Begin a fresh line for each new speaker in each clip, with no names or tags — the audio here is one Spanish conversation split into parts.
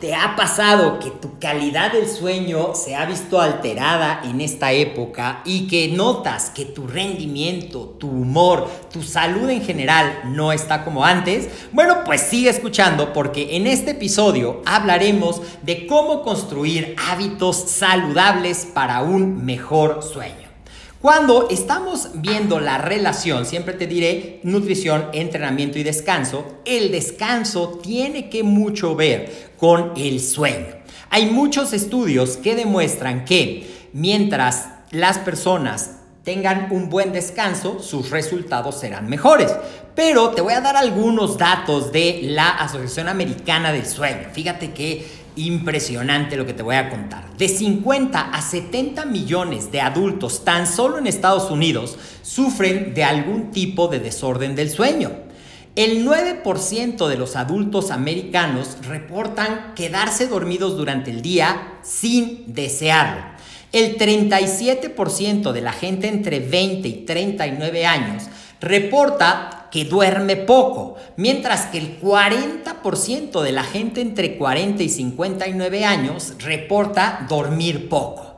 ¿Te ha pasado que tu calidad del sueño se ha visto alterada en esta época y que notas que tu rendimiento, tu humor, tu salud en general no está como antes? Bueno, pues sigue escuchando porque en este episodio hablaremos de cómo construir hábitos saludables para un mejor sueño. Cuando estamos viendo la relación, siempre te diré nutrición, entrenamiento y descanso, el descanso tiene que mucho ver con el sueño. Hay muchos estudios que demuestran que mientras las personas tengan un buen descanso, sus resultados serán mejores. Pero te voy a dar algunos datos de la Asociación Americana del Sueño. Fíjate que impresionante lo que te voy a contar. De 50 a 70 millones de adultos tan solo en Estados Unidos sufren de algún tipo de desorden del sueño. El 9% de los adultos americanos reportan quedarse dormidos durante el día sin desearlo. El 37% de la gente entre 20 y 39 años reporta que duerme poco, mientras que el 40% de la gente entre 40 y 59 años reporta dormir poco.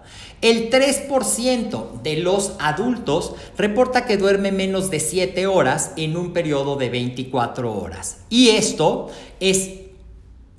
El 3% de los adultos reporta que duerme menos de 7 horas en un periodo de 24 horas. Y esto es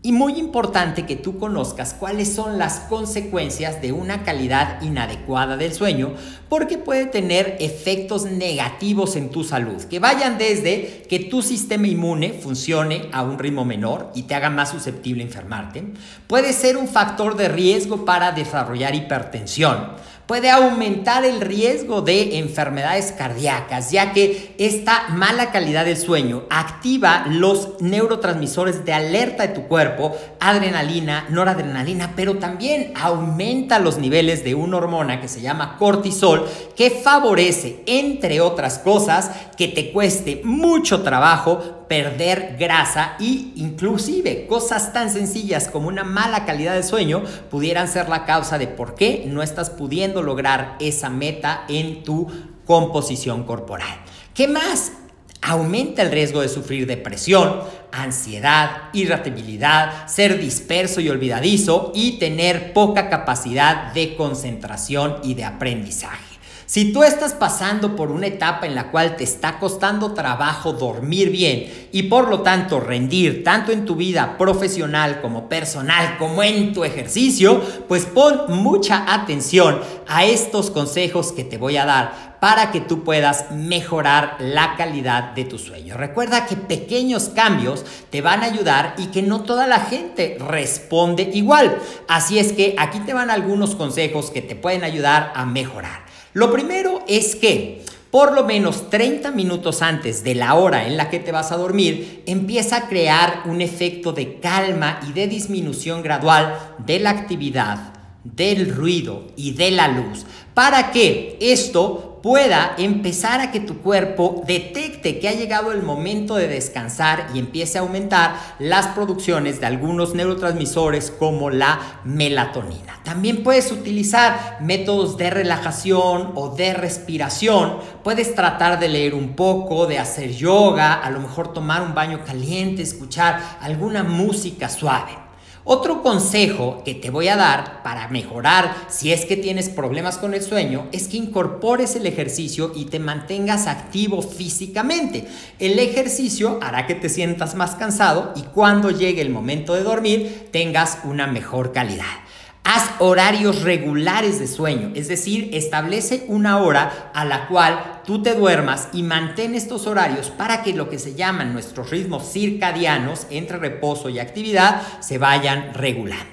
y muy importante que tú conozcas cuáles son las consecuencias de una calidad inadecuada del sueño, porque puede tener efectos negativos en tu salud, que vayan desde que tu sistema inmune funcione a un ritmo menor y te haga más susceptible a enfermarte, puede ser un factor de riesgo para desarrollar hipertensión, puede aumentar el riesgo de enfermedades cardíacas, ya que esta mala calidad del sueño activa los neurotransmisores de alerta de tu cuerpo, adrenalina, noradrenalina, pero también aumenta los niveles de una hormona que se llama cortisol, que favorece, entre otras cosas, que te cueste mucho trabajo perder grasa y inclusive cosas tan sencillas como una mala calidad de sueño pudieran ser la causa de por qué no estás pudiendo lograr esa meta en tu composición corporal. ¿Qué más? Aumenta el riesgo de sufrir depresión, ansiedad, irritabilidad, ser disperso y olvidadizo y tener poca capacidad de concentración y de aprendizaje. Si tú estás pasando por una etapa en la cual te está costando trabajo dormir bien y por lo tanto rendir tanto en tu vida profesional como personal como en tu ejercicio, pues pon mucha atención a estos consejos que te voy a dar para que tú puedas mejorar la calidad de tu sueño. Recuerda que pequeños cambios te van a ayudar y que no toda la gente responde igual. Así es que aquí te van algunos consejos que te pueden ayudar a mejorar. Lo primero es que por lo menos 30 minutos antes de la hora en la que te vas a dormir, empieza a crear un efecto de calma y de disminución gradual de la actividad, del ruido y de la luz, para que esto pueda empezar a que tu cuerpo detecte que ha llegado el momento de descansar y empiece a aumentar las producciones de algunos neurotransmisores como la melatonina. También puedes utilizar métodos de relajación o de respiración. Puedes tratar de leer un poco, de hacer yoga, a lo mejor tomar un baño caliente, escuchar alguna música suave. Otro consejo que te voy a dar para mejorar si es que tienes problemas con el sueño es que incorpores el ejercicio y te mantengas activo físicamente. El ejercicio hará que te sientas más cansado y cuando llegue el momento de dormir tengas una mejor calidad. Haz horarios regulares de sueño, es decir, establece una hora a la cual tú te duermas y mantén estos horarios para que lo que se llaman nuestros ritmos circadianos entre reposo y actividad se vayan regulando.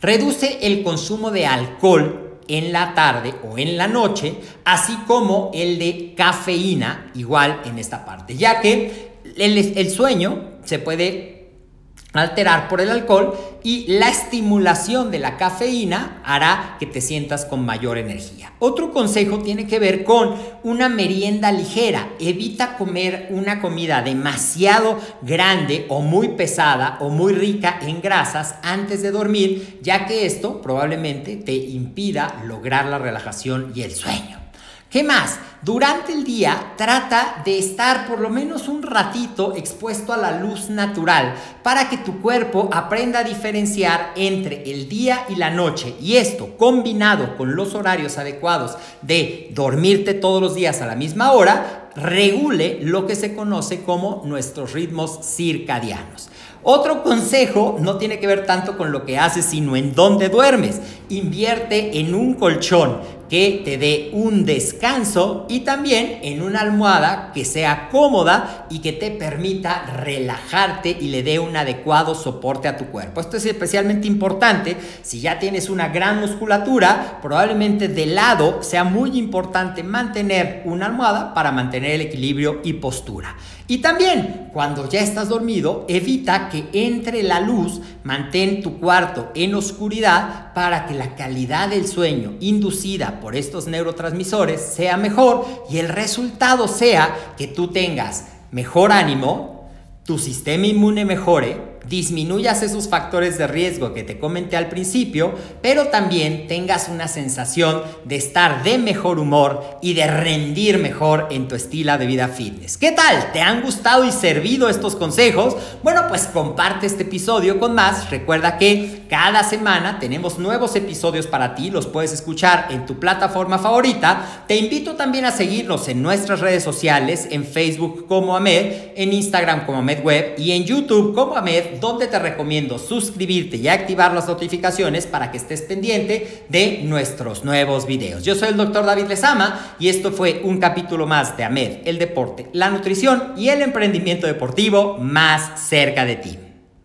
Reduce el consumo de alcohol en la tarde o en la noche, así como el de cafeína, igual en esta parte, ya que el, el sueño se puede alterar por el alcohol y la estimulación de la cafeína hará que te sientas con mayor energía. Otro consejo tiene que ver con una merienda ligera. Evita comer una comida demasiado grande o muy pesada o muy rica en grasas antes de dormir, ya que esto probablemente te impida lograr la relajación y el sueño. ¿Qué más? Durante el día trata de estar por lo menos un ratito expuesto a la luz natural para que tu cuerpo aprenda a diferenciar entre el día y la noche. Y esto combinado con los horarios adecuados de dormirte todos los días a la misma hora, regule lo que se conoce como nuestros ritmos circadianos. Otro consejo no tiene que ver tanto con lo que haces, sino en dónde duermes. Invierte en un colchón que te dé un descanso y también en una almohada que sea cómoda y que te permita relajarte y le dé un adecuado soporte a tu cuerpo. Esto es especialmente importante si ya tienes una gran musculatura, probablemente de lado sea muy importante mantener una almohada para mantener el equilibrio y postura. Y también, cuando ya estás dormido, evita que entre la luz, mantén tu cuarto en oscuridad para que la calidad del sueño inducida por estos neurotransmisores sea mejor y el resultado sea que tú tengas mejor ánimo, tu sistema inmune mejore, disminuyas esos factores de riesgo que te comenté al principio, pero también tengas una sensación de estar de mejor humor y de rendir mejor en tu estilo de vida fitness. ¿Qué tal? ¿Te han gustado y servido estos consejos? Bueno, pues comparte este episodio con más. Recuerda que cada semana tenemos nuevos episodios para ti, los puedes escuchar en tu plataforma favorita. Te invito también a seguirnos en nuestras redes sociales, en Facebook como Amed, en Instagram como Amed Web y en YouTube como Amed donde te recomiendo suscribirte y activar las notificaciones para que estés pendiente de nuestros nuevos videos. Yo soy el doctor David Lezama y esto fue un capítulo más de AMED, el deporte, la nutrición y el emprendimiento deportivo más cerca de ti.